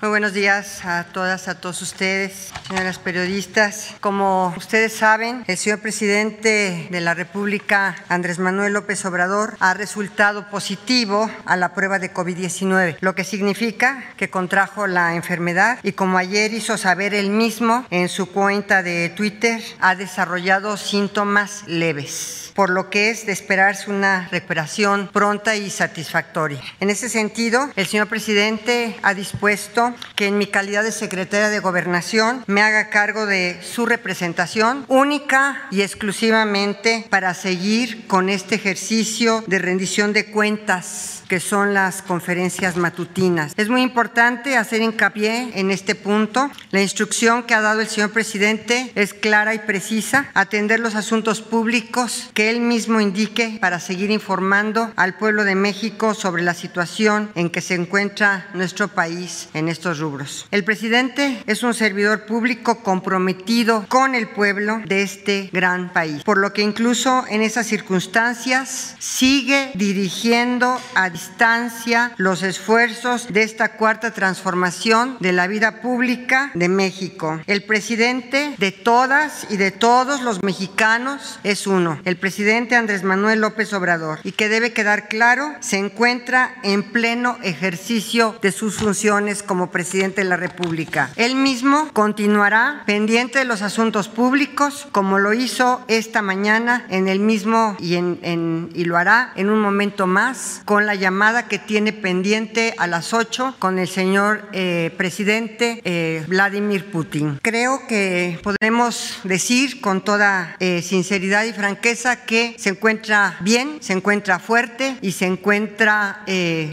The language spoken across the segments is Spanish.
Muy buenos días a todas, a todos ustedes, señoras periodistas. Como ustedes saben, el señor presidente de la República, Andrés Manuel López Obrador, ha resultado positivo a la prueba de COVID-19, lo que significa que contrajo la enfermedad y como ayer hizo saber él mismo en su cuenta de Twitter, ha desarrollado síntomas leves por lo que es de esperarse una recuperación pronta y satisfactoria. En ese sentido, el señor presidente ha dispuesto que en mi calidad de secretaria de Gobernación me haga cargo de su representación única y exclusivamente para seguir con este ejercicio de rendición de cuentas que son las conferencias matutinas. Es muy importante hacer hincapié en este punto. La instrucción que ha dado el señor presidente es clara y precisa, atender los asuntos públicos que él mismo indique para seguir informando al pueblo de México sobre la situación en que se encuentra nuestro país en estos rubros. El presidente es un servidor público comprometido con el pueblo de este gran país, por lo que incluso en esas circunstancias sigue dirigiendo a distancia los esfuerzos de esta cuarta transformación de la vida pública de México. El presidente de todas y de todos los mexicanos es uno, el presidente Andrés Manuel López Obrador, y que debe quedar claro, se encuentra en pleno ejercicio de sus funciones como presidente de la República. Él mismo continuará pendiente de los asuntos públicos, como lo hizo esta mañana en el mismo y, en, y lo hará en un momento más con la llamada llamada que tiene pendiente a las 8 con el señor eh, presidente eh, Vladimir Putin. Creo que podemos decir con toda eh, sinceridad y franqueza que se encuentra bien, se encuentra fuerte y se encuentra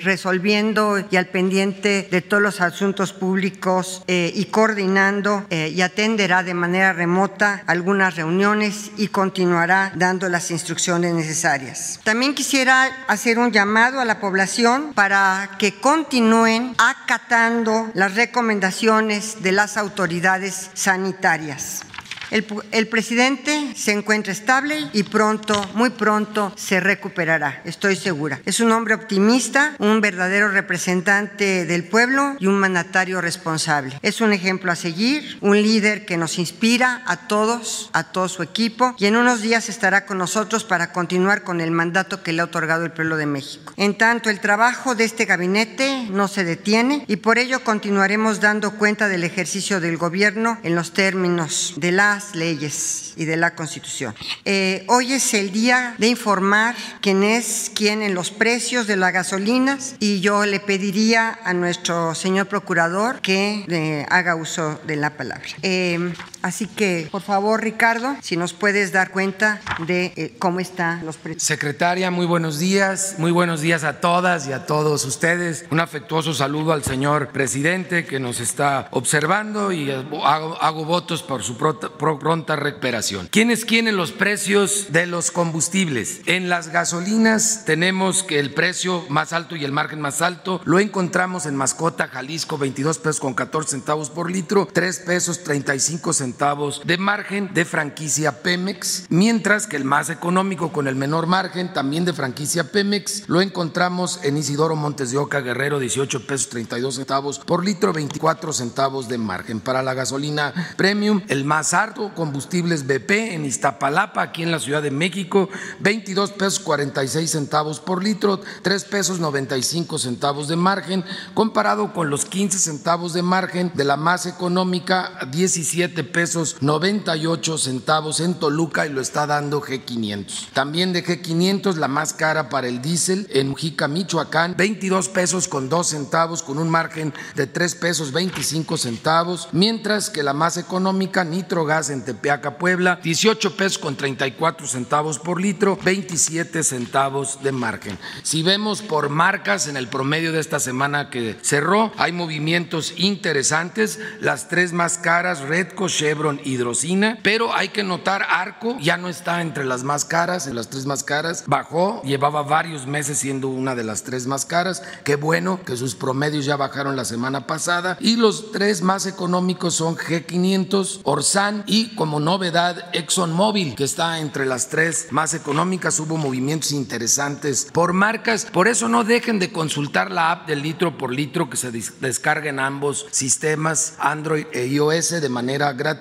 resolviendo y al pendiente de todos los asuntos públicos y coordinando y atenderá de manera remota algunas reuniones y continuará dando las instrucciones necesarias. También quisiera hacer un llamado a la población para que continúen acatando las recomendaciones de las autoridades sanitarias. El, presidente se encuentra estable y pronto, muy pronto, se recuperará, estoy segura. Es un hombre optimista, un verdadero representante del pueblo y un mandatario responsable. Es un ejemplo a seguir, un líder que nos inspira a todos, a todo su equipo y en unos días estará con nosotros para continuar con el mandato que le ha otorgado el pueblo de México. En tanto, el trabajo de este gabinete no se detiene y por ello continuaremos dando cuenta del ejercicio del gobierno en los términos de leyes y de la Constitución. Eh, hoy es el día de informar quién es quién en los precios de las gasolinas y yo le pediría a nuestro señor procurador que eh, haga uso de la palabra. Eh, así que, por favor, Ricardo, si nos puedes dar cuenta de cómo están los precios. Secretaria, muy buenos días, muy buenos días a todas y a todos ustedes. Un afectuoso saludo al señor presidente que nos está observando y hago, hago votos por su pronta recuperación. ¿Quiénes quieren los precios de los combustibles? En las gasolinas tenemos que el precio más alto y el margen más alto lo encontramos en Mascota, Jalisco, 22 pesos con 14 centavos por litro, 3 pesos 35 centavos de margen de franquicia Pemex, mientras que el más económico con el menor margen también de franquicia Pemex lo encontramos en Isidoro Montes de Oca, Guerrero, 18 pesos 32 centavos por litro, 24 centavos de margen. Para la gasolina premium, el más alto Combustibles BP en Iztapalapa, aquí en la Ciudad de México, 22 pesos 46 centavos por litro, 3 pesos 95 centavos de margen, comparado con los 15 centavos de margen de la más económica, 17 pesos 98 centavos en Toluca y lo está dando G500. También de G500 la más cara para el diésel en Mujica, Michoacán, 22 pesos con 2 centavos con un margen de 3 pesos 25 centavos, mientras que la más económica Nitrogas en Tepeaca, Puebla, 18 pesos con 34 centavos por litro, 27 centavos de margen. Si vemos por marcas en el promedio de esta semana que cerró, hay movimientos interesantes. Las tres más caras, Redco, Chevron, Chevron Hidrocina, pero hay que notar Arco ya no está entre las más caras, en las tres más caras, bajó, llevaba varios meses siendo una de las tres más caras, qué bueno que sus promedios ya bajaron la semana pasada. Y los tres más económicos son G500, Orsan y como novedad ExxonMobil, que está entre las tres más económicas, hubo movimientos interesantes por marcas, por eso no dejen de consultar la app del litro por litro que se descarga en ambos sistemas Android e iOS de manera gratuita,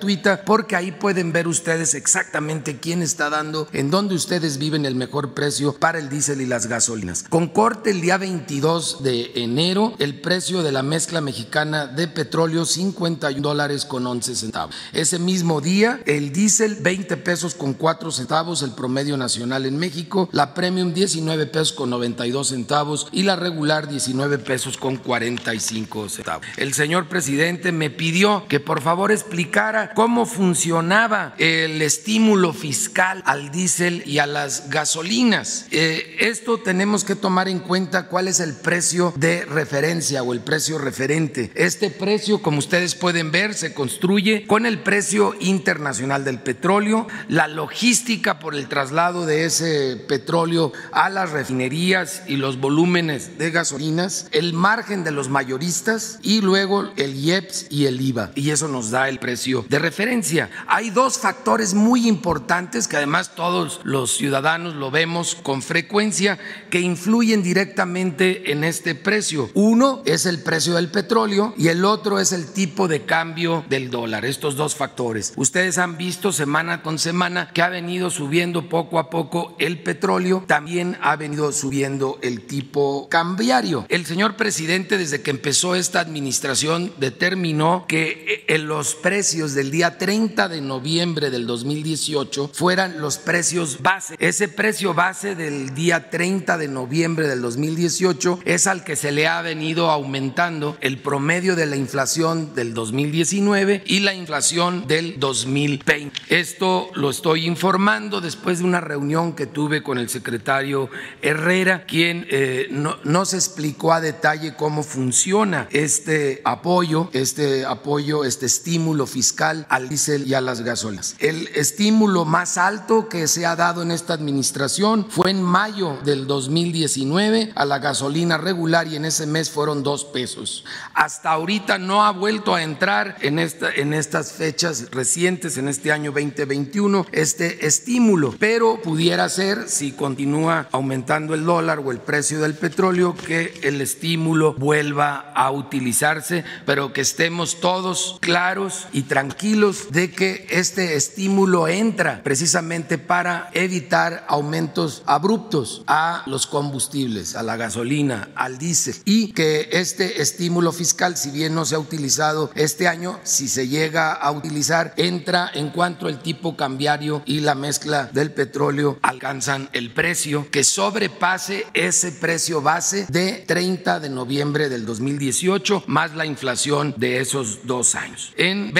porque ahí pueden ver ustedes exactamente quién está dando, en dónde ustedes viven el mejor precio para el diésel y las gasolinas. Con corte el día 22 de enero, el precio de la mezcla mexicana de petróleo 51 dólares con 11 centavos. Ese mismo día, el diésel 20 pesos con 4 centavos, el promedio nacional en México, la premium 19 pesos con 92 centavos y la regular 19 pesos con 45 centavos. El señor presidente me pidió que por favor explicara cómo funcionaba el estímulo fiscal al diésel y a las gasolinas. Eh, esto tenemos que tomar en cuenta cuál es el precio de referencia o el precio referente. Este precio, como ustedes pueden ver, se construye con el precio internacional del petróleo, la logística por el traslado de ese petróleo a las refinerías y los volúmenes de gasolinas, el margen de los mayoristas y luego el IEPS y el IVA. Y eso nos da el precio de referencia. Hay dos factores muy importantes que además todos los ciudadanos lo vemos con frecuencia que influyen directamente en este precio. Uno es el precio del petróleo y el otro es el tipo de cambio del dólar. Estos dos factores. Ustedes han visto semana con semana que ha venido subiendo poco a poco el petróleo, también ha venido subiendo el tipo cambiario. El señor presidente desde que empezó esta administración determinó que en los precios del día 30 de noviembre del 2018 fueran los precios base. Ese precio base del día 30 de noviembre del 2018 es al que se le ha venido aumentando el promedio de la inflación del 2019 y la inflación del 2020. Esto lo estoy informando después de una reunión que tuve con el secretario Herrera, quien eh, no, no se explicó a detalle cómo funciona este apoyo, este apoyo, este estímulo fiscal al diésel y a las gasolinas. El estímulo más alto que se ha dado en esta administración fue en mayo del 2019 a la gasolina regular y en ese mes fueron dos pesos. Hasta ahorita no ha vuelto a entrar en, esta, en estas fechas recientes, en este año 2021, este estímulo, pero pudiera ser, si continúa aumentando el dólar o el precio del petróleo, que el estímulo vuelva a utilizarse, pero que estemos todos claros y tranquilos de que este estímulo entra precisamente para evitar aumentos abruptos a los combustibles, a la gasolina, al diésel y que este estímulo fiscal, si bien no se ha utilizado este año, si se llega a utilizar, entra en cuanto el tipo cambiario y la mezcla del petróleo alcanzan el precio que sobrepase ese precio base de 30 de noviembre del 2018 más la inflación de esos dos años. En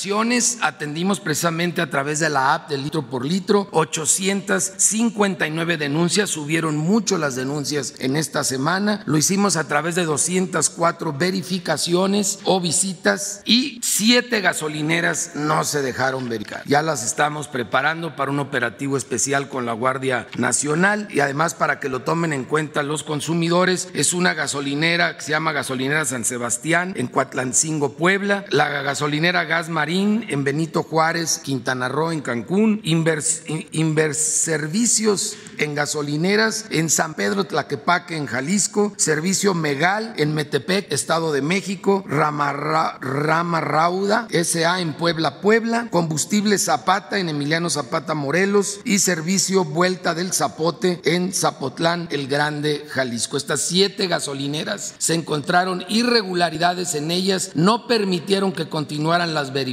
verificaciones atendimos precisamente a través de la app de litro por litro 859 denuncias, subieron mucho las denuncias en esta semana, lo hicimos a través de 204 verificaciones o visitas y siete gasolineras no se dejaron verificar. Ya las estamos preparando para un operativo especial con la Guardia Nacional y además para que lo tomen en cuenta los consumidores, es una gasolinera que se llama Gasolinera San Sebastián en Cuatlancingo, Puebla, la gasolinera Gas En Benito Juárez, Quintana Roo, en Cancún, Invers, Inverservicios en gasolineras en San Pedro Tlaquepaque, en Jalisco, Servicio Megal en Metepec, Estado de México, Rama, Rama Rauda, SA en Puebla, Puebla, Combustible Zapata en Emiliano Zapata, Morelos y Servicio Vuelta del Zapote en Zapotlán, el Grande, Jalisco. Estas siete gasolineras se encontraron irregularidades en ellas, no permitieron que continuaran las verificaciones,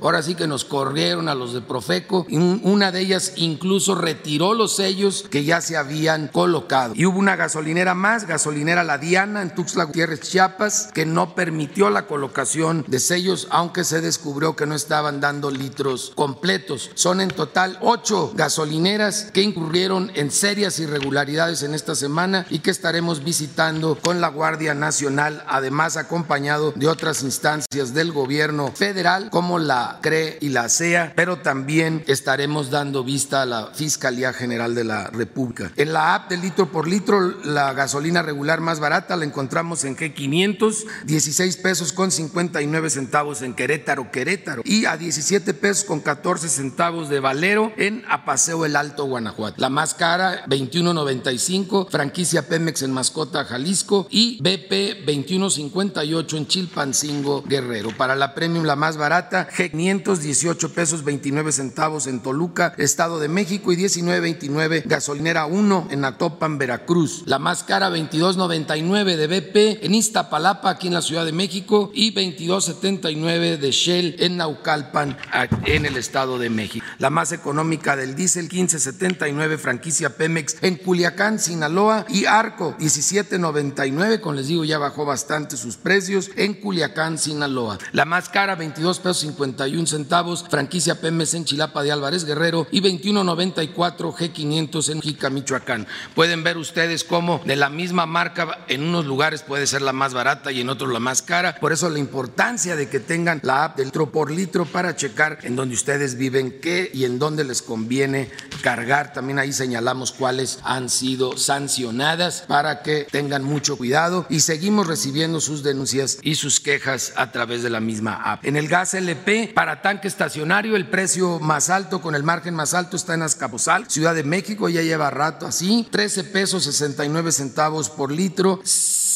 ahora sí que nos corrieron a los de Profeco, una de ellas incluso retiró los sellos que ya se habían colocado. Y hubo una gasolinera más, gasolinera La Diana en Tuxtla Gutiérrez, Chiapas, que no permitió la colocación de sellos, aunque se descubrió que no estaban dando litros completos. Son en total ocho gasolineras que incurrieron en serias irregularidades en esta semana y que estaremos visitando con la Guardia Nacional, además acompañado de otras instancias del gobierno federal como la CRE y la CEA, pero también estaremos dando vista a la Fiscalía General de la República. En la app de litro por litro, la gasolina regular más barata la encontramos en G500, 16 pesos con 59 centavos en Querétaro, Querétaro, y a 17 pesos con 14 centavos de Valero en Apaseo el Alto, Guanajuato. La más cara, 21.95, franquicia Pemex en Mascota, Jalisco, y BP 21.58 en Chilpancingo, Guerrero. Para la premium, la más barata, G500, 18 pesos 29 centavos en Toluca, Estado de México, y 19.29 gasolinera 1 en Atopan, Veracruz. La más cara, 22.99 de BP en Iztapalapa, aquí en la Ciudad de México, y 22.79 de Shell en Naucalpan, en el Estado de México. La más económica del diésel, 15.79 franquicia Pemex en Culiacán, Sinaloa, y Arco, 17.99, con les digo ya bajó bastante sus precios en Culiacán, Sinaloa. La más cara, 22 pesos 51 centavos, franquicia Pemex en Chilapa de Álvarez Guerrero y 21.94 G500 en Jica, Michoacán. Pueden ver ustedes cómo de la misma marca en unos lugares puede ser la más barata y en otros la más cara. Por eso la importancia de que tengan la app del litro por litro para checar en dónde ustedes viven qué y en dónde les conviene cargar. También ahí señalamos cuáles han sido sancionadas para que tengan mucho cuidado y seguimos recibiendo sus denuncias y sus quejas a través de la misma app. En el gas LP para tanque estacionario el precio más alto con el margen más alto está en Azcapotzal, Ciudad de México, ya lleva rato así, 13 pesos 69 centavos por litro.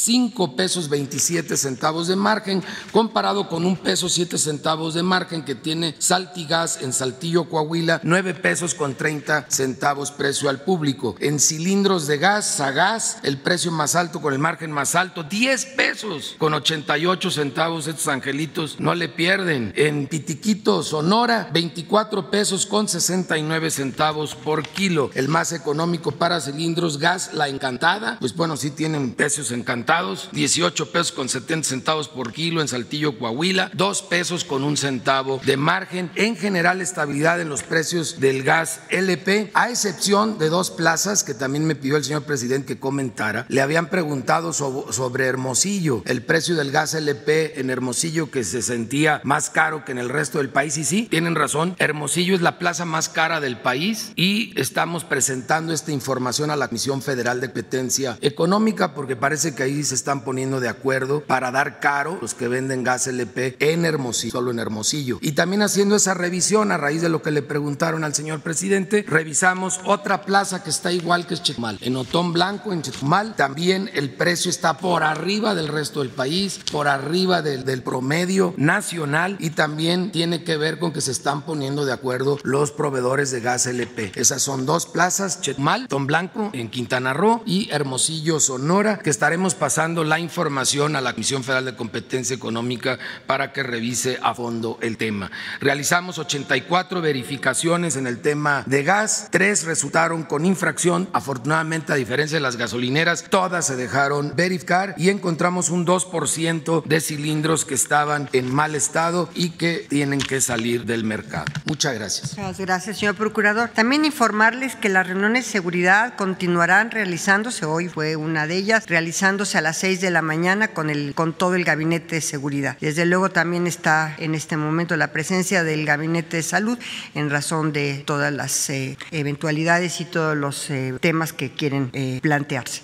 5 pesos 27 centavos de margen, comparado con un peso 7 centavos de margen que tiene Saltigas en Saltillo, Coahuila, 9 pesos con 30 centavos precio al público. En cilindros de gas, Sagaz, el precio más alto con el margen más alto, 10 pesos con 88 centavos. Estos angelitos no le pierden. En Pitiquito, Sonora, 24 pesos con 69 centavos por kilo. El más económico para cilindros gas, La Encantada, pues bueno, sí tienen precios encantados 18 pesos con 70 centavos por kilo en Saltillo, Coahuila, 2 pesos con un centavo de margen. En general, estabilidad en los precios del gas LP, a excepción de dos plazas que también me pidió el señor presidente que comentara. Le habían preguntado sobre Hermosillo, el precio del gas LP en Hermosillo que se sentía más caro que en el resto del país. Y sí, tienen razón, Hermosillo es la plaza más cara del país y estamos presentando esta información a la Comisión Federal de Competencia Económica porque parece que ahí se están poniendo de acuerdo para dar caro los que venden gas LP en Hermosillo, solo en Hermosillo. Y también haciendo esa revisión a raíz de lo que le preguntaron al señor presidente, revisamos otra plaza que está igual que Chetumal. En Otón Blanco, en Chetumal, también el precio está por arriba del resto del país, por arriba del, del promedio nacional y también tiene que ver con que se están poniendo de acuerdo los proveedores de gas LP. Esas son dos plazas, Chetumal, Otón Blanco en Quintana Roo y Hermosillo, Sonora, que estaremos pasando la información a la Comisión Federal de Competencia Económica para que revise a fondo el tema. Realizamos 84 verificaciones en el tema de gas, tres resultaron con infracción. Afortunadamente, a diferencia de las gasolineras, todas se dejaron verificar y encontramos un 2% de cilindros que estaban en mal estado y que tienen que salir del mercado. Muchas gracias. Muchas gracias, señor Procurador. También informarles que las reuniones de seguridad continuarán realizándose, hoy fue una de ellas, realizándose a las 6 de la mañana con, el, con todo el gabinete de seguridad. Desde luego también está en este momento la presencia del gabinete de salud en razón de todas las eh, eventualidades y todos los eh, temas que quieren eh, plantearse.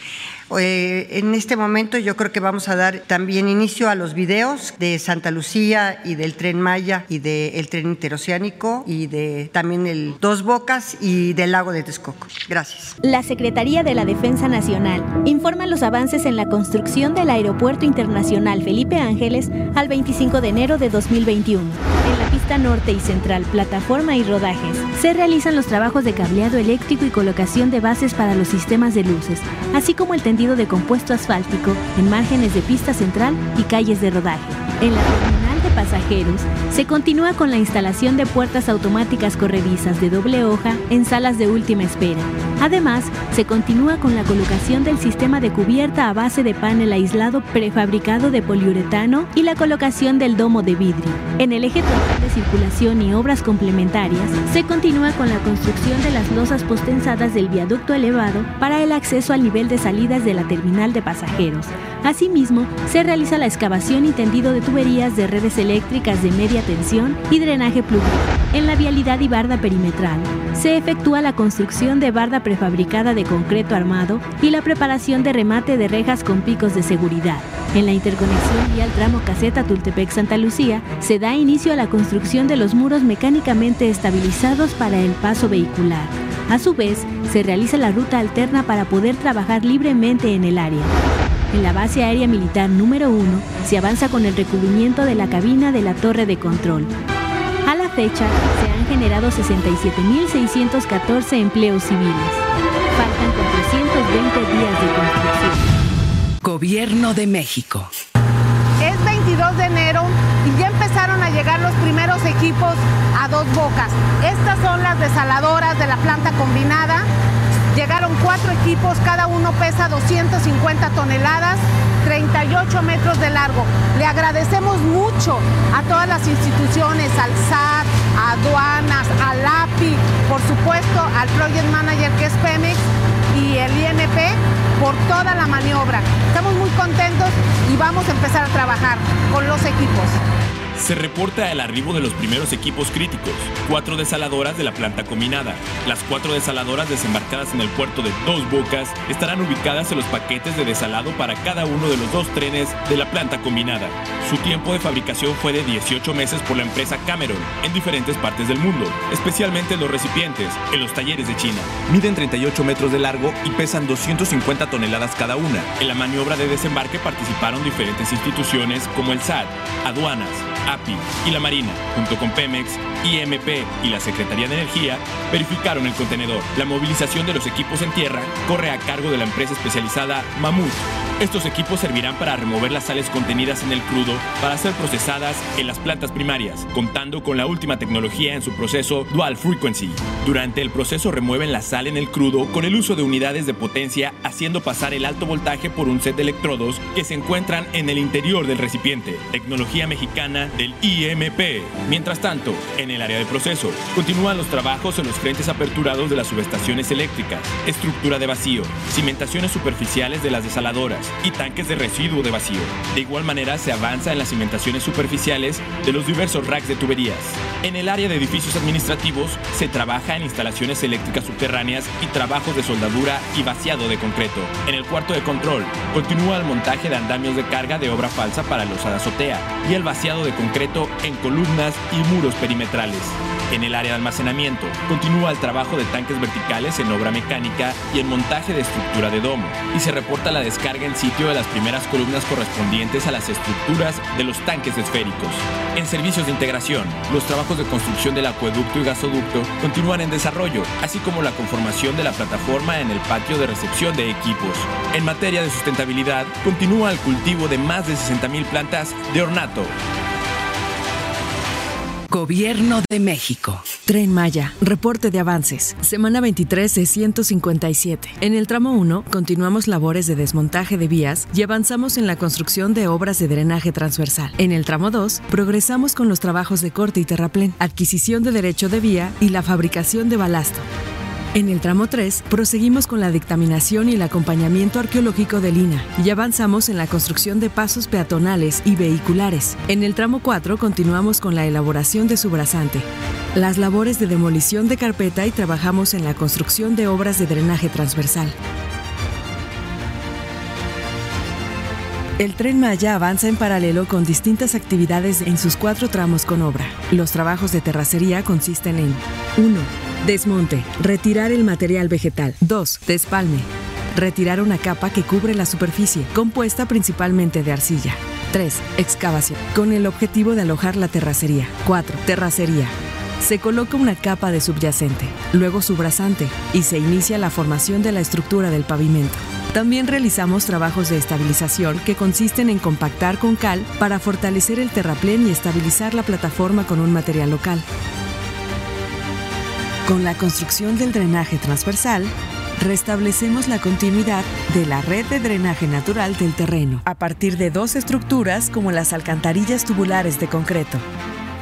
Eh, en este momento yo creo que vamos a dar también inicio a los videos de Santa Lucía y del tren Maya y del tren interoceánico y de también el Dos Bocas y del lago de Texcoco. Gracias. La Secretaría de la Defensa Nacional informa los avances en la construcción del Aeropuerto Internacional Felipe Ángeles al 25 de enero de 2021. En la pista norte y central, plataforma y rodajes, se realizan los trabajos de cableado eléctrico y colocación de bases para los sistemas de luces, así como el tendido de compuesto asfáltico en márgenes de pista central y calles de rodaje. Pasajeros, se continúa con la instalación de puertas automáticas corredizas de doble hoja en salas de última espera. Además, se continúa con la colocación del sistema de cubierta a base de panel aislado prefabricado de poliuretano y la colocación del domo de vidrio. En el eje total de circulación y obras complementarias, se continúa con la construcción de las losas postensadas del viaducto elevado para el acceso al nivel de salidas de la terminal de pasajeros. Asimismo, se realiza la excavación y tendido de tuberías de redes eléctricas de media tensión y drenaje pluvial. En la vialidad y barda perimetral, se efectúa la construcción de barda prefabricada de concreto armado y la preparación de remate de rejas con picos de seguridad. En la interconexión vial tramo caseta Tultepec-Santa Lucía, se da inicio a la construcción de los muros mecánicamente estabilizados para el paso vehicular. A su vez, se realiza la ruta alterna para poder trabajar libremente en el área. En la base aérea militar número 1 se avanza con el recubrimiento de la cabina de la torre de control. A la fecha, se han generado 67.614 empleos civiles. Faltan 420 días de construcción. Gobierno de México. Es 22 de enero y ya empezaron a llegar los primeros equipos a dos bocas. Estas son las desaladoras de la planta combinada. Llegaron cuatro equipos, cada uno pesa 250 toneladas, 38 metros de largo. Le agradecemos mucho a todas las instituciones, al SAT, a aduanas, al API, por supuesto al Project Manager que es Pemex y el INP por toda la maniobra. Estamos muy contentos y vamos a empezar a trabajar con los equipos. Se reporta el arribo de los primeros equipos críticos, cuatro desaladoras de la planta combinada. Las cuatro desaladoras desembarcadas en el puerto de Dos Bocas estarán ubicadas en los paquetes de desalado para cada uno de los dos trenes de la planta combinada. Su tiempo de fabricación fue de 18 meses por la empresa Cameron en diferentes partes del mundo, especialmente los recipientes, en los talleres de China. Miden 38 metros de largo y pesan 250 toneladas cada una. En la maniobra de desembarque participaron diferentes instituciones como el SAT, aduanas, API y la Marina, junto con Pemex, IMP y la Secretaría de Energía, verificaron el contenedor. La movilización de los equipos en tierra corre a cargo de la empresa especializada Mamut. Estos equipos servirán para remover las sales contenidas en el crudo para ser procesadas en las plantas primarias, contando con la última tecnología en su proceso Dual Frequency. Durante el proceso remueven la sal en el crudo con el uso de unidades de potencia, haciendo pasar el alto voltaje por un set de electrodos que se encuentran en el interior del recipiente. Tecnología mexicana del IMP. Mientras tanto, en el área de proceso, continúan los trabajos en los frentes aperturados de las subestaciones eléctricas, estructura de vacío, cimentaciones superficiales de las desaladoras y tanques de residuo de vacío. De igual manera, se avanza en las cimentaciones superficiales de los diversos racks de tuberías. En el área de edificios administrativos, se trabaja en instalaciones eléctricas subterráneas y trabajos de soldadura y vaciado de concreto. En el cuarto de control, continúa el montaje de andamios de carga de obra falsa para los de azotea y el vaciado de concreto en columnas y muros perimetrales. En el área de almacenamiento, continúa el trabajo de tanques verticales en obra mecánica y en montaje de estructura de domo, y se reporta la descarga en sitio de las primeras columnas correspondientes a las estructuras de los tanques esféricos. En servicios de integración, los trabajos de construcción del acueducto y gasoducto continúan en desarrollo, así como la conformación de la plataforma en el patio de recepción de equipos. En materia de sustentabilidad, continúa el cultivo de más de 60.000 plantas de ornato, Gobierno de México. Tren Maya, reporte de avances. Semana 23 de 157. En el tramo 1, continuamos labores de desmontaje de vías y avanzamos en la construcción de obras de drenaje transversal. En el tramo 2, progresamos con los trabajos de corte y terraplén, adquisición de derecho de vía y la fabricación de balasto. En el tramo 3, proseguimos con la dictaminación y el acompañamiento arqueológico de Lina y avanzamos en la construcción de pasos peatonales y vehiculares. En el tramo 4, continuamos con la elaboración de su brazante, las labores de demolición de carpeta y trabajamos en la construcción de obras de drenaje transversal. El tren Maya avanza en paralelo con distintas actividades en sus cuatro tramos con obra. Los trabajos de terracería consisten en 1. Desmonte, retirar el material vegetal. 2. Despalme, retirar una capa que cubre la superficie, compuesta principalmente de arcilla. 3. Excavación, con el objetivo de alojar la terracería. 4. Terracería. Se coloca una capa de subyacente, luego subrasante y se inicia la formación de la estructura del pavimento. También realizamos trabajos de estabilización que consisten en compactar con cal para fortalecer el terraplén y estabilizar la plataforma con un material local. Con la construcción del drenaje transversal, restablecemos la continuidad de la red de drenaje natural del terreno a partir de dos estructuras como las alcantarillas tubulares de concreto.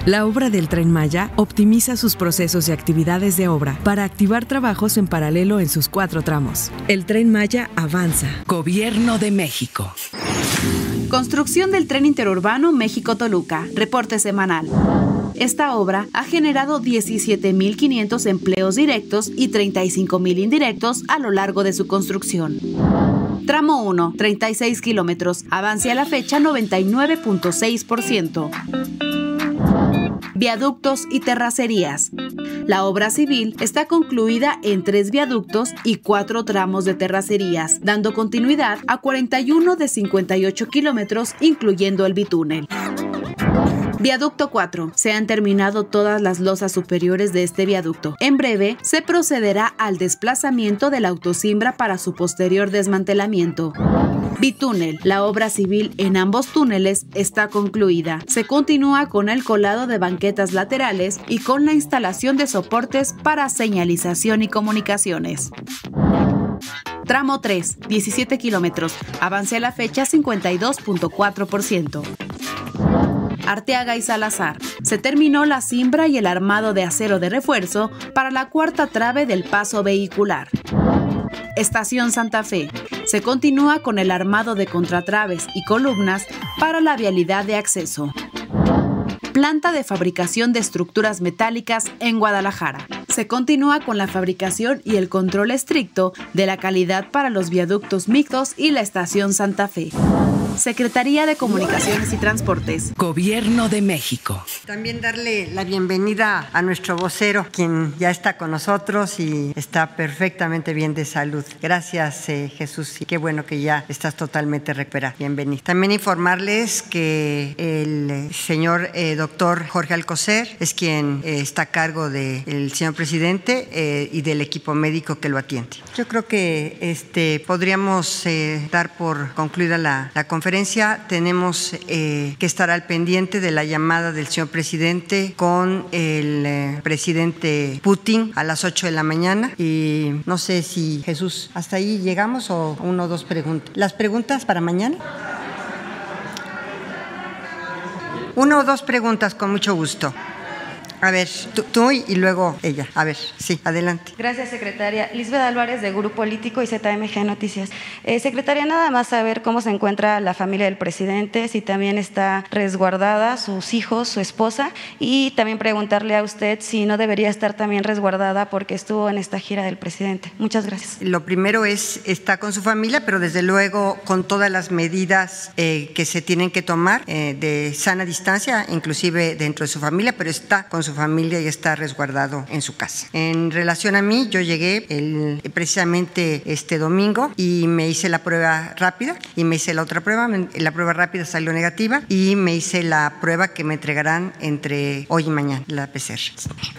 La obra del tren Maya optimiza sus procesos y actividades de obra para activar trabajos en paralelo en sus cuatro tramos. El tren Maya avanza. Gobierno de México. Construcción del tren interurbano México-Toluca. Reporte semanal. Esta obra ha generado 17.500 empleos directos y 35.000 indirectos a lo largo de su construcción. Tramo 1, 36 kilómetros. Avance a la fecha 99.6%. Viaductos y terracerías. La obra civil está concluida en tres viaductos y cuatro tramos de terracerías, dando continuidad a 41 de 58 kilómetros, incluyendo el bitúnel. Viaducto 4. Se han terminado todas las losas superiores de este viaducto. En breve, se procederá al desplazamiento de la autosimbra para su posterior desmantelamiento. Bitúnel. La obra civil en ambos túneles está concluida. Se continúa con el colado de banquetas laterales y con la instalación de soportes para señalización y comunicaciones. Tramo 3, 17 kilómetros. Avance a la fecha 52.4%. Arteaga y Salazar. Se terminó la cimbra y el armado de acero de refuerzo para la cuarta trave del paso vehicular. Estación Santa Fe. Se continúa con el armado de contratraves y columnas para la vialidad de acceso. Planta de fabricación de estructuras metálicas en Guadalajara. Se continúa con la fabricación y el control estricto de la calidad para los viaductos mixtos y la estación Santa Fe. Secretaría de Comunicaciones y Transportes. Gobierno de México. También darle la bienvenida a nuestro vocero, quien ya está con nosotros y está perfectamente bien de salud. Gracias, eh, Jesús, y qué bueno que ya estás totalmente recuperado. Bienvenido. También informarles que el señor eh, doctor Jorge Alcocer es quien eh, está a cargo del señor presidente eh, y del equipo médico que lo atiende. Yo creo que este, podríamos eh, dar por concluida la, la conferencia. Tenemos eh, que estar al pendiente de la llamada del señor presidente con el eh, presidente Putin a las 8 de la mañana. Y no sé si Jesús, hasta ahí llegamos o uno o dos preguntas. ¿Las preguntas para mañana? Una o dos preguntas con mucho gusto. A ver, tú, tú, y luego ella. A ver, sí, adelante. Gracias, secretaria. Lisbeth Álvarez, de Grupo Político y ZMG Noticias. Eh, secretaria, nada más saber cómo se encuentra la familia del presidente, si también está resguardada, sus hijos, su esposa, y también preguntarle a usted si no debería estar también resguardada porque estuvo en esta gira del presidente. Muchas gracias. Lo primero es, está con su familia, pero desde luego con todas las medidas eh, que se tienen que tomar eh, de sana distancia, inclusive dentro de su familia, pero está con su familia y está resguardado en su casa. En relación a mí, yo llegué el, precisamente este domingo y me hice la prueba rápida y me hice la otra prueba. La prueba rápida salió negativa y me hice la prueba que me entregarán entre hoy y mañana, la PCR.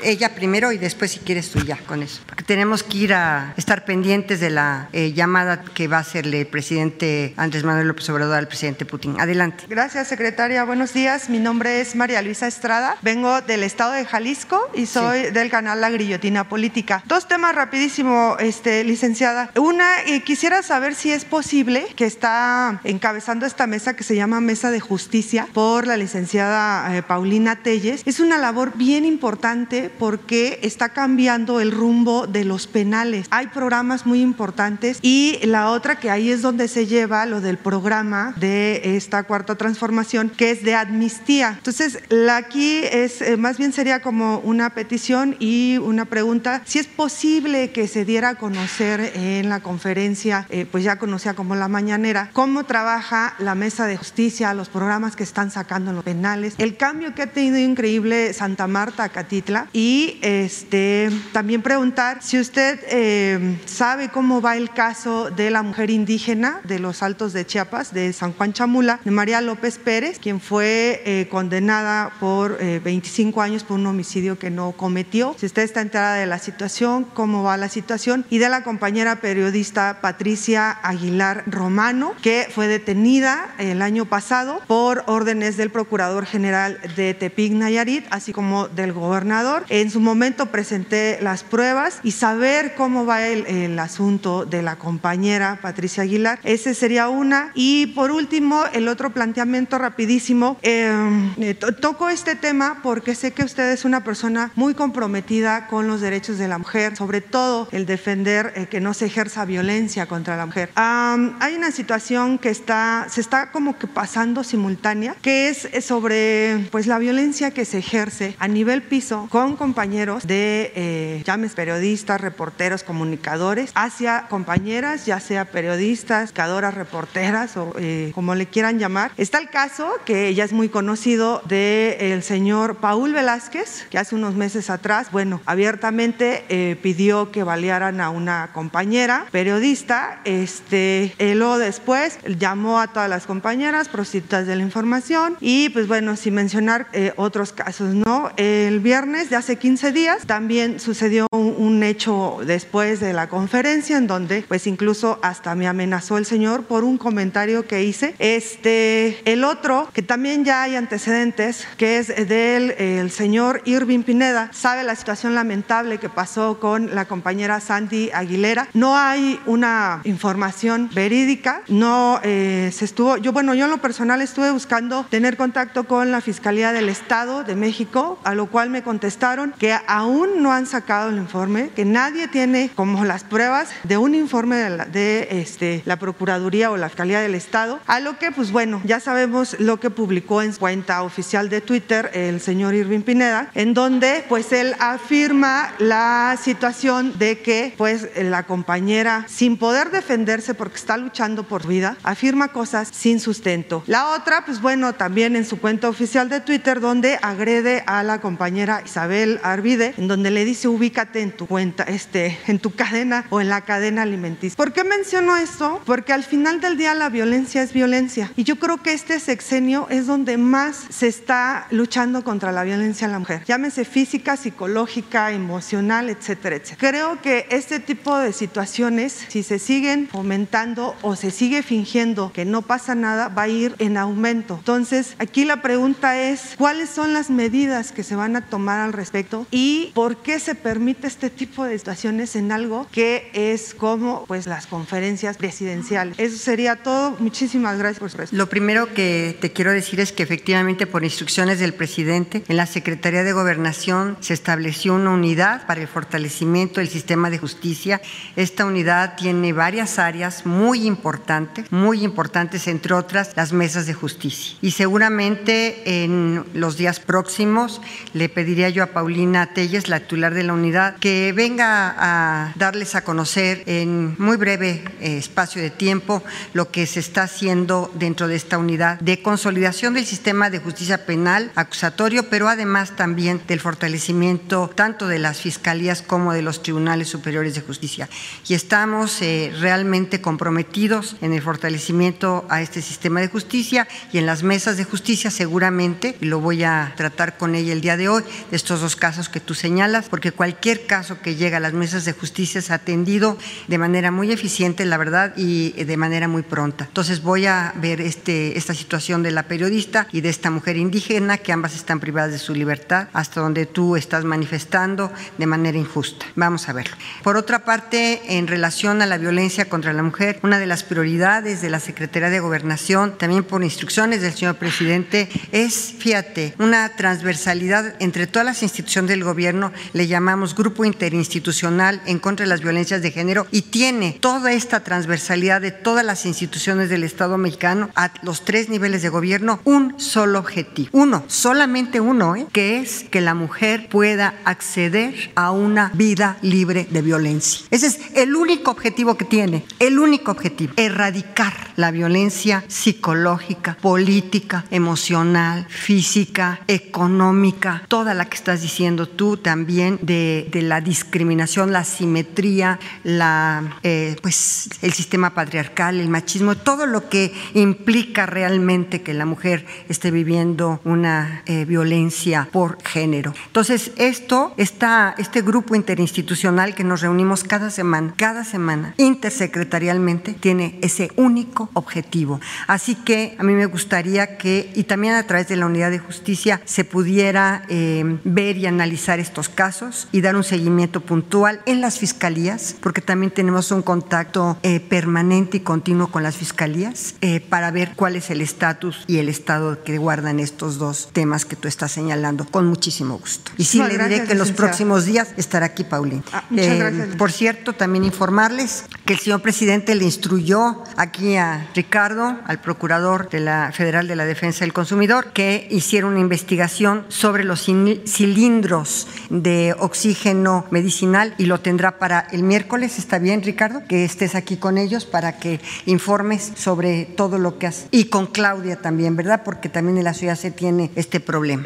Ella primero y después si quieres tú ya con eso. Porque tenemos que ir a estar pendientes de la eh, llamada que va a hacerle el presidente Andrés Manuel López Obrador al presidente Putin. Adelante. Gracias, secretaria. Buenos días. Mi nombre es María Luisa Estrada. Vengo del estado de Jalisco y soy sí. del canal La Grillotina Política. Dos temas rapidísimo, este, licenciada. Una, eh, quisiera saber si es posible que está encabezando esta mesa que se llama Mesa de Justicia por la licenciada eh, Paulina Telles. Es una labor bien importante porque está cambiando el rumbo de los penales. Hay programas muy importantes y la otra que ahí es donde se lleva lo del programa de esta cuarta transformación que es de amnistía. Entonces, la aquí es eh, más bien sería como una petición y una pregunta, si es posible que se diera a conocer en la conferencia, eh, pues ya conocía como la mañanera, cómo trabaja la mesa de justicia, los programas que están sacando en los penales, el cambio que ha tenido increíble Santa Marta, Catitla, y este, también preguntar si usted eh, sabe cómo va el caso de la mujer indígena de los Altos de Chiapas, de San Juan Chamula, de María López Pérez, quien fue eh, condenada por 25 años por un homicidio que no cometió. Si usted está enterada de la situación, cómo va la situación, y de la compañera periodista Patricia Aguilar Romano, que fue detenida el año pasado por órdenes del Procurador General de Tepic Nayarit, así como del gobernador. En su momento presenté las pruebas y saber cómo va el, el asunto de la compañera Patricia Aguilar. Ese sería una. Y por último, el otro planteamiento rapidísimo. Eh, toco este tema porque sé que usted es una persona muy comprometida con los derechos de la mujer, sobre todo el defender eh, que no se ejerza violencia contra la mujer. hay una situación que está, se está como que pasando simultánea, que es sobre pues, la violencia que se ejerce a nivel piso con compañeros de, eh, llames periodistas, reporteros, comunicadores, hacia compañeras, ya sea periodistas, cadoras, reporteras o eh, como le quieran llamar. Está el caso, que ya es muy conocido, del el señor Paul Velázquez, que hace unos meses atrás, bueno, abiertamente eh, pidió que balearan a una compañera periodista. Este, luego después llamó a todas las compañeras prostitutas de la información y pues bueno, sin mencionar eh, otros casos, ¿no? El viernes de hace 15 días también sucedió un, un hecho después de la conferencia en donde pues incluso hasta me amenazó el señor por un comentario que hice. Este, el otro, que también ya hay antecedentes, que es del el señor Irving Pineda, sabe la situación lamentable que pasó con la compañera Sandy Aguilera. No hay una información verídica, no eh, se estuvo, yo bueno, yo en lo personal estuve buscando tener contacto con la Fiscalía del Estado de México, a lo cual me contestaron que aún no han sacado el informe, que nadie tiene como las pruebas de un informe de la, este, la Procuraduría o la Fiscalía del Estado, a lo que pues bueno, ya sabemos lo que publicó en su cuenta oficial de Twitter el señor Irving Pineda, en donde pues él afirma la situación de que pues la compañera sin poder defenderse porque está luchando por vida, afirma cosas sin sustento. La otra pues bueno, también en su cuenta oficial de Twitter donde agrede a la compañera Isabel Arvide, en donde le dice ubícate en tu cuenta, este, en tu cadena o en la cadena alimenticia. ¿Por qué menciono esto? Porque al final del día la violencia es violencia y yo creo que este sexenio es donde más se está luchando contra la violencia a la mujer, llámese física, psicológica, emocional, etcétera, etcétera. Creo que este tipo de situaciones, si se siguen fomentando o se sigue fingiendo que no pasa nada, va a ir en aumento. Entonces, aquí la pregunta es, ¿cuáles son las medidas que se van a tomar al respecto y por qué se permite este tipo de situaciones en algo que es como pues las conferencias presidenciales? Eso sería todo. Muchísimas gracias por su respuesta. Lo primero que te quiero decir es que efectivamente por instrucciones del presidente en la Secretaría de Gobernación se estableció una unidad para el fortalecimiento del sistema de justicia. Esta unidad tiene varias áreas muy importantes, muy importantes, entre otras las mesas de justicia. Y seguramente en los días próximos le pediría yo a Paulina Telles, la titular de la unidad, que venga a darles a conocer en muy breve eh, espacio de tiempo lo que se está haciendo dentro de esta unidad de consolidación del sistema de justicia penal acusatorio, pero además también del fortalecimiento tanto de las fiscalías como de los tribunales superiores de justicia. Y estamos eh, realmente comprometidos en el fortalecimiento a este sistema de justicia y en las mesas de justicia seguramente, y lo voy a tratar con ella el día de hoy, de estos dos casos que tú señalas, porque cualquier caso que llega a las mesas de justicia es atendido de manera muy eficiente, la verdad, y de manera muy pronta. Entonces voy a ver este, esta situación de la periodista y de esta mujer indígena, que ambas están privadas de su libertad, hasta donde tú estás manifestando de manera injusta. Vamos a verlo. Por otra parte, en relación a la violencia contra la mujer, una de las prioridades de la Secretaría de Gobernación, también por instrucciones del señor presidente, es, fíjate, una transversalidad entre todas las instituciones del gobierno, le llamamos Grupo Interinstitucional en contra de las violencias de género, y tiene toda esta transversalidad de todas las instituciones del Estado mexicano a los tres niveles de gobierno un solo objetivo. Uno, solamente uno, ¿eh? que que la mujer pueda acceder a una vida libre de violencia. Ese es el único objetivo que tiene, el único objetivo, erradicar la violencia psicológica, política, emocional, física, económica, toda la que estás diciendo tú también de, la discriminación, la simetría, la, eh, pues, el sistema patriarcal, el machismo, todo lo que implica realmente que la mujer esté viviendo una eh, violencia género. Entonces, esto, está, este grupo interinstitucional que nos reunimos cada semana, cada semana, intersecretarialmente, tiene ese único objetivo. Así que a mí me gustaría que, y también a través de la unidad de justicia, se pudiera eh, ver y analizar estos casos y dar un seguimiento puntual en las fiscalías, porque también tenemos un contacto eh, permanente y continuo con las fiscalías eh, para ver cuál es el estatus y el estado que guardan estos dos temas que tú estás señalando, con muchísimo gusto. Y sí, le diré que en los próximos días estará aquí Paulín. Ah, muchas gracias. Por cierto, también informarles que el señor presidente le instruyó aquí a Ricardo, al procurador de la Federal de la Defensa del Consumidor, que hiciera una investigación sobre los cilindros de oxígeno medicinal y lo tendrá para el miércoles. ¿Está bien, Ricardo? Que estés aquí con ellos para que informes sobre todo lo que has. Y con Claudia también, ¿verdad? Porque también en la ciudad se tiene este problema.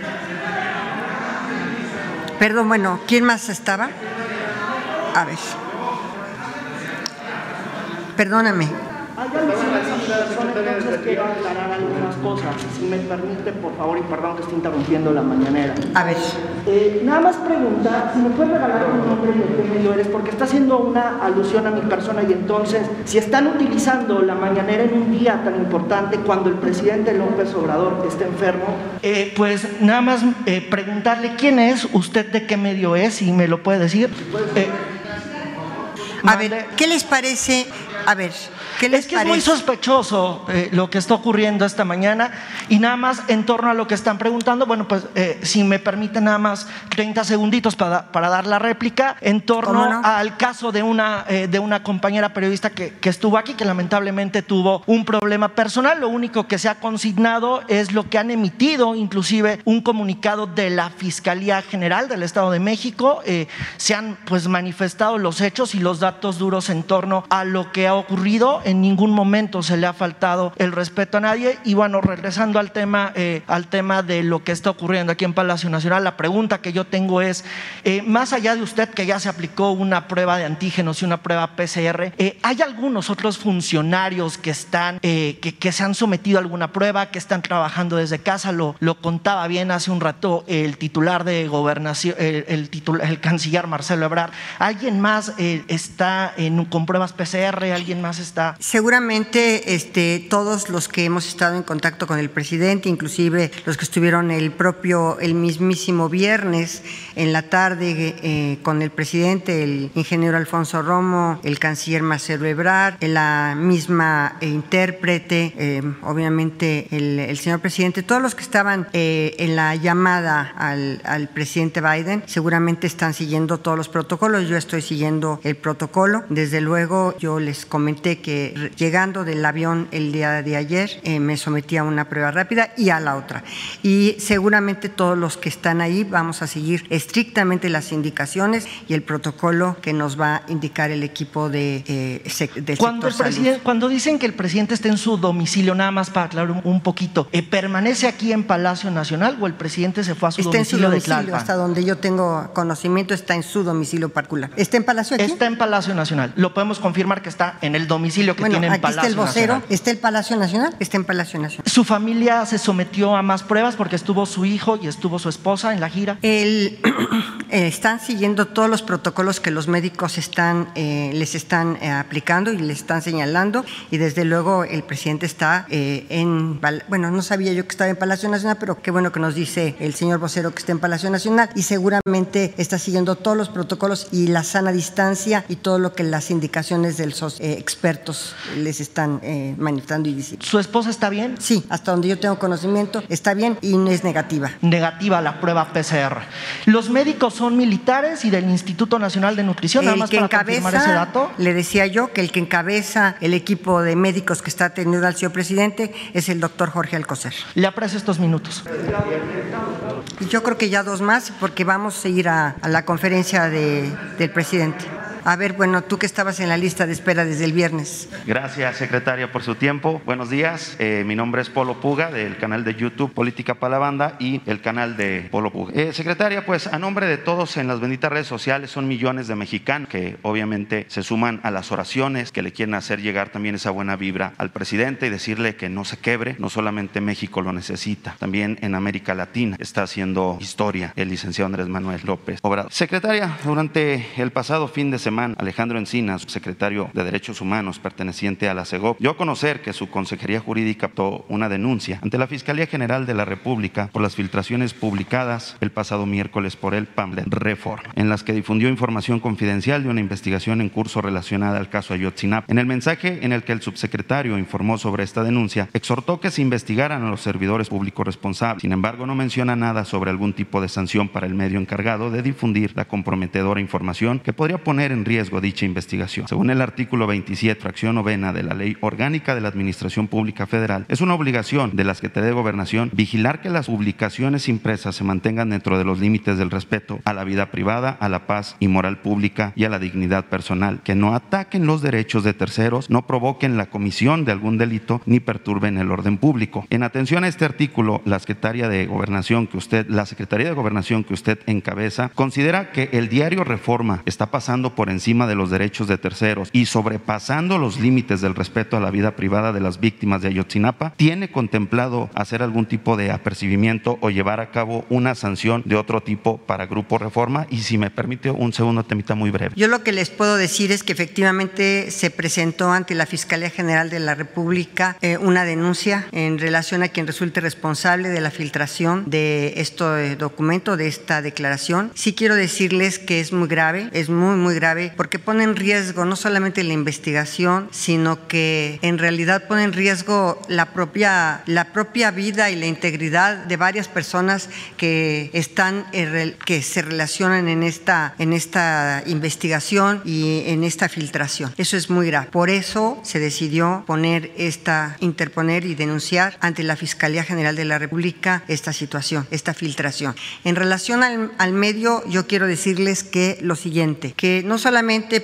Perdón, bueno, ¿quién más estaba? A ver. Perdóname. Hay entonces quiero aclarar algunas cosas. Si me permite, por favor, y perdón que esté interrumpiendo la mañanera. A ver. Eh, nada más preguntar si me puedes regalar tu nombre y de qué medio eres, porque está haciendo una alusión a mi persona y entonces, si están utilizando la mañanera en un día tan importante cuando el presidente López Obrador está enfermo, eh, pues nada más eh, preguntarle quién es, usted de qué medio es, si me lo puede decir. A ver, ¿qué les parece? A ver, ¿qué les es que es muy sospechoso eh, lo que está ocurriendo esta mañana y nada más en torno a lo que están preguntando, bueno, pues eh, si me permite nada más 30 segunditos para, para dar la réplica en torno al caso de una, eh, de una compañera periodista que, que estuvo aquí, que lamentablemente tuvo un problema personal. Lo único que se ha consignado es lo que han emitido, inclusive un comunicado de la Fiscalía General del Estado de México. Eh, se han pues manifestado los hechos y los datos duros en torno a lo que ha ocurrido. En ningún momento se le ha faltado el respeto a nadie. Y bueno, regresando al tema, eh, al tema de lo que está ocurriendo aquí en Palacio Nacional, la pregunta que yo tengo es, eh, más allá de usted que ya se aplicó una prueba de antígenos y una prueba PCR, eh, ¿hay algunos otros funcionarios que están, que, se han sometido a alguna prueba, que están trabajando desde casa? Lo, contaba bien hace un rato el titular de gobernación, el, el, titul- el canciller Marcelo Ebrard. ¿Alguien más está en- con pruebas PCR? ¿Alguien más está? Seguramente este, todos los que hemos estado en contacto con el presidente, inclusive los que estuvieron el propio, el mismísimo viernes en la tarde eh, con el presidente, el ingeniero Alfonso Romo, el canciller Marcelo Ebrard, la misma eh, intérprete, eh, obviamente el, el señor presidente, todos los que estaban eh, en la llamada al, al presidente Biden, seguramente están siguiendo todos los protocolos. Yo estoy siguiendo el protocolo. Desde luego, yo les comenté que llegando del avión el día de ayer, eh, me sometí a una prueba rápida y a la otra. Y seguramente todos los que están ahí vamos a seguir estrictamente las indicaciones y el protocolo que nos va a indicar el equipo de, eh, sec- del Cuando, el sector salud. presidente, cuando dicen que el presidente está en su domicilio, nada más para aclarar un, poquito, eh, ¿permanece aquí en Palacio Nacional o el presidente se fue a su Está en su domicilio de domicilio, hasta donde yo tengo conocimiento, está en su domicilio particular. ¿Está en Palacio aquí? Está en Palacio Nacional. Lo podemos confirmar que está en el domicilio que bueno, tiene en aquí Palacio está el vocero, Nacional. está el Palacio Nacional, está en Palacio Nacional. ¿Su familia se sometió a más pruebas porque estuvo su hijo y estuvo su esposa en la gira? El- eh, están siguiendo todos los protocolos que los médicos están, eh, les están eh, aplicando y les están señalando y desde luego el presidente está eh, en, bueno, no sabía yo que estaba en Palacio Nacional, pero qué bueno que nos dice el señor vocero que está en Palacio Nacional y seguramente está siguiendo todos los protocolos y la sana distancia y todo lo que las indicaciones de los eh, les están eh, manifestando y diciendo. ¿Su esposa está bien? Sí, hasta donde yo tengo conocimiento, está bien y no es negativa. Negativa la prueba PCR. Los médicos son militares y del Instituto Nacional de Nutrición, nada El más que para confirmar ese encabeza, dato. le decía yo que el que encabeza el equipo de médicos que está atendiendo al señor presidente es el doctor Jorge Alcocer. Le aprecio estos minutos. Yo creo que ya dos más porque vamos a ir a, a la conferencia de- del presidente. A ver, bueno, tú que estabas en la lista de espera desde el viernes. Gracias, secretaria, por su tiempo. Buenos días. Eh, mi nombre es Polo Puga, del canal de YouTube Política para la Banda y el canal de Polo Puga. Eh, secretaria, pues a nombre de todos en las benditas redes sociales son millones de mexicanos que obviamente se suman a las oraciones, que le quieren hacer llegar también esa buena vibra al presidente y decirle que no se quebre. No solamente México lo necesita, también en América Latina está haciendo historia el licenciado Andrés Manuel López Obrador. Secretaria, durante el pasado fin de semana, Alejandro Encinas, secretario de Derechos Humanos perteneciente a la CEGOP, dio a conocer que su Consejería Jurídica aptó una denuncia ante la Fiscalía General de la República por las filtraciones publicadas el pasado miércoles por el PAMLET Reform, en las que difundió información confidencial de una investigación en curso relacionada al caso Ayotzinapa. En el mensaje en el que el subsecretario informó sobre esta denuncia, exhortó que se investigaran a los servidores públicos responsables. Sin embargo, no menciona nada sobre algún tipo de sanción para el medio encargado de difundir la comprometedora información que podría poner en riesgo dicha investigación. Según el artículo 27, fracción novena de la Ley Orgánica de la Administración Pública Federal, es una obligación de la Secretaría de Gobernación vigilar que las publicaciones impresas se mantengan dentro de los límites del respeto a la vida privada, a la paz y moral pública y a la dignidad personal, que no ataquen los derechos de terceros, no provoquen la comisión de algún delito ni perturben el orden público. En atención a este artículo, la Secretaría de Gobernación que usted, la Secretaría de Gobernación que usted encabeza, considera que el diario Reforma está pasando por encima de los derechos de terceros y sobrepasando los límites del respeto a la vida privada de las víctimas de Ayotzinapa, tiene contemplado hacer algún tipo de apercibimiento o llevar a cabo una sanción de otro tipo para Grupo Reforma y si me permite un segundo temita muy breve. Yo lo que les puedo decir es que efectivamente se presentó ante la Fiscalía General de la República eh, una denuncia en relación a quien resulte responsable de la filtración de este documento, de esta declaración. Sí quiero decirles que es muy grave, es muy, muy grave, porque pone en riesgo no solamente la investigación, sino que en realidad pone en riesgo la propia, la propia vida y la integridad de varias personas que están, que se relacionan en esta, en esta investigación y en esta filtración. Eso es muy grave. Por eso se decidió poner esta, interponer y denunciar ante la Fiscalía General de la República esta situación, esta filtración. En relación al, al medio, yo quiero decirles que lo siguiente, que no solamente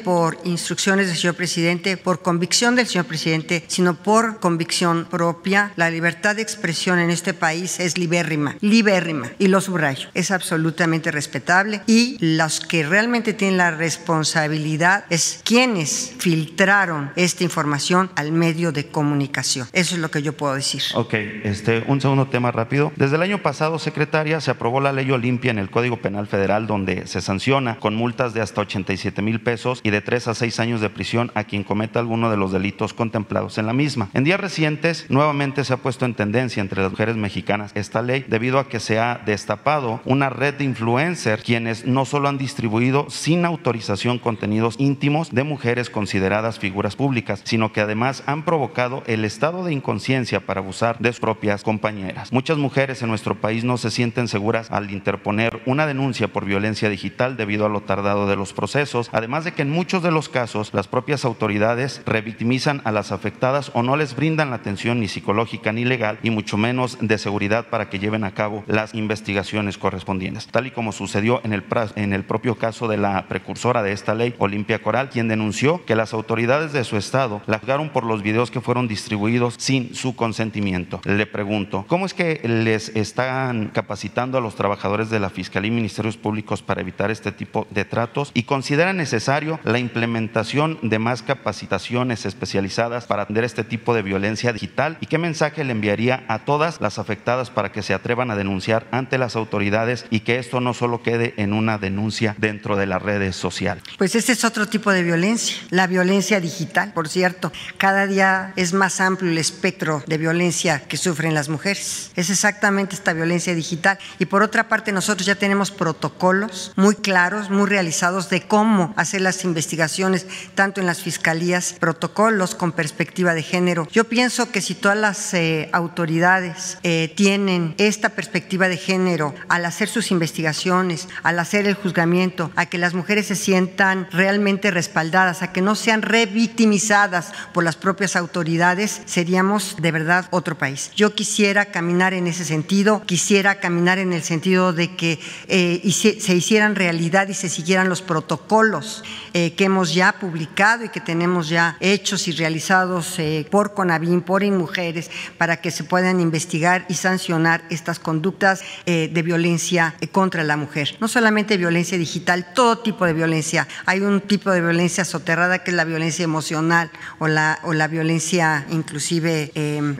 por instrucciones del señor presidente, por convicción del señor presidente, sino por convicción propia, la libertad de expresión en este país es libérrima, libérrima, y lo subrayo, es absolutamente respetable y los que realmente tienen la responsabilidad es quienes filtraron esta información al medio de comunicación. Eso es lo que yo puedo decir. Ok, este, un segundo tema rápido. Desde el año pasado, secretaria, se aprobó la ley Olimpia en el Código Penal Federal donde se sanciona con multas de hasta 87 mil pesos y de 3 a 6 años de prisión a quien cometa alguno de los delitos contemplados en la misma. En días recientes, nuevamente se ha puesto en tendencia entre las mujeres mexicanas esta ley debido a que se ha destapado una red de influencers quienes no solo han distribuido sin autorización contenidos íntimos de mujeres consideradas figuras públicas, sino que además han provocado el estado de inconsciencia para abusar de sus propias compañeras. Muchas mujeres en nuestro país no se sienten seguras al interponer una denuncia por violencia digital debido a lo tardado de los procesos, además de que en muchos de los casos las propias autoridades revictimizan a las afectadas o no les brindan la atención ni psicológica ni legal y mucho menos de seguridad para que lleven a cabo las investigaciones correspondientes, tal y como sucedió en el, en el propio caso de la precursora de esta ley, Olimpia Coral, quien denunció que las autoridades de su estado la juzgaron por los videos que fueron distribuidos sin su consentimiento. Le pregunto, ¿cómo es que les están capacitando a los trabajadores de la Fiscalía y Ministerios Públicos para evitar este tipo de tratos y considera necesario la implementación de más capacitaciones especializadas para atender este tipo de violencia digital y qué mensaje le enviaría a todas las afectadas para que se atrevan a denunciar ante las autoridades y que esto no solo quede en una denuncia dentro de las redes sociales. Pues ese es otro tipo de violencia, la violencia digital, por cierto. Cada día es más amplio el espectro de violencia que sufren las mujeres. Es exactamente esta violencia digital. Y por otra parte, nosotros ya tenemos protocolos muy claros, muy realizados de cómo hacer las investigaciones, tanto en las fiscalías, protocolos con perspectiva de género. Yo pienso que si todas las eh, autoridades eh, tienen esta perspectiva de género al hacer sus investigaciones, al hacer el juzgamiento, a que las mujeres se sientan realmente respaldadas, a que no sean revictimizadas por las propias autoridades, seríamos de verdad otro país. Yo quisiera caminar en ese sentido, quisiera caminar en el sentido de que eh, se hicieran realidad y se siguieran los protocolos eh, que hemos ya publicado y que tenemos ya hechos y realizados eh, por CONAVIM, por InMujeres, para que se puedan investigar y sancionar estas conductas eh, de violencia contra la mujer. No solamente violencia digital, todo tipo de violencia. Hay un tipo de violencia soterrada que es la violencia emocional o la, o la violencia inclusive em,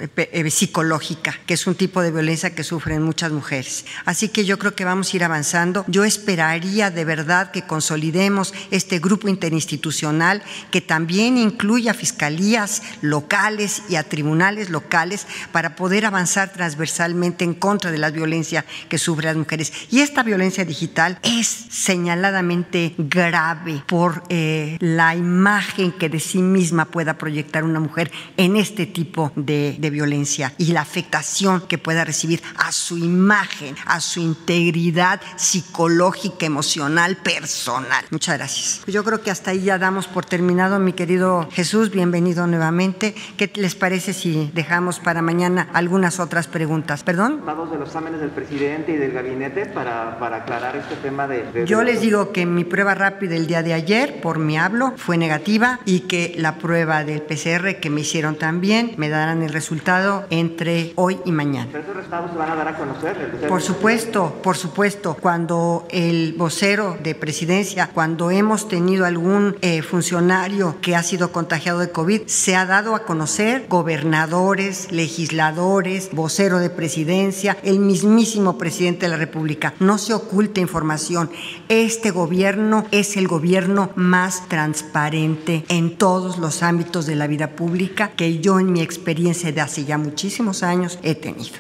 psicológica, que es un tipo de violencia que sufren muchas mujeres. Así que yo creo que vamos a ir avanzando. Yo esperaría de verdad que consolidemos este grupo interinstitucional que también incluya fiscalías locales y a tribunales locales para poder avanzar transversalmente en contra de la violencia que sufren las mujeres. Y esta violencia digital es señaladamente grave por eh, la imagen que de sí misma pueda proyectar una mujer en este tipo de violencia y la afectación que pueda recibir a su imagen, a su integridad psicológica, emocional, personal. Muchas gracias. Yo creo que hasta ahí ya damos por terminado, mi querido Jesús, bienvenido nuevamente. ¿Qué les parece si dejamos para mañana algunas otras preguntas? ¿Perdón? de los exámenes del presidente y del gabinete para, para aclarar este tema de, Yo les digo que mi prueba rápida el día de ayer, por mi hablo, fue negativa y que la prueba del PCR que me hicieron también me darán el resultado entre hoy y mañana. ¿Pero esos resultados se van a dar a conocer? Por supuesto, por supuesto. Cuando el vocero de presidencia, cuando hemos tenido algún eh, funcionario que ha sido contagiado de COVID, se ha dado a conocer gobernadores, legisladores, vocero de presidencia, el mismísimo presidente de la República. No se oculte información. Este gobierno es el gobierno más transparente en todos los ámbitos de la vida pública que yo en mi experiencia de hace ya muchísimos años he tenido.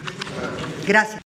Gracias.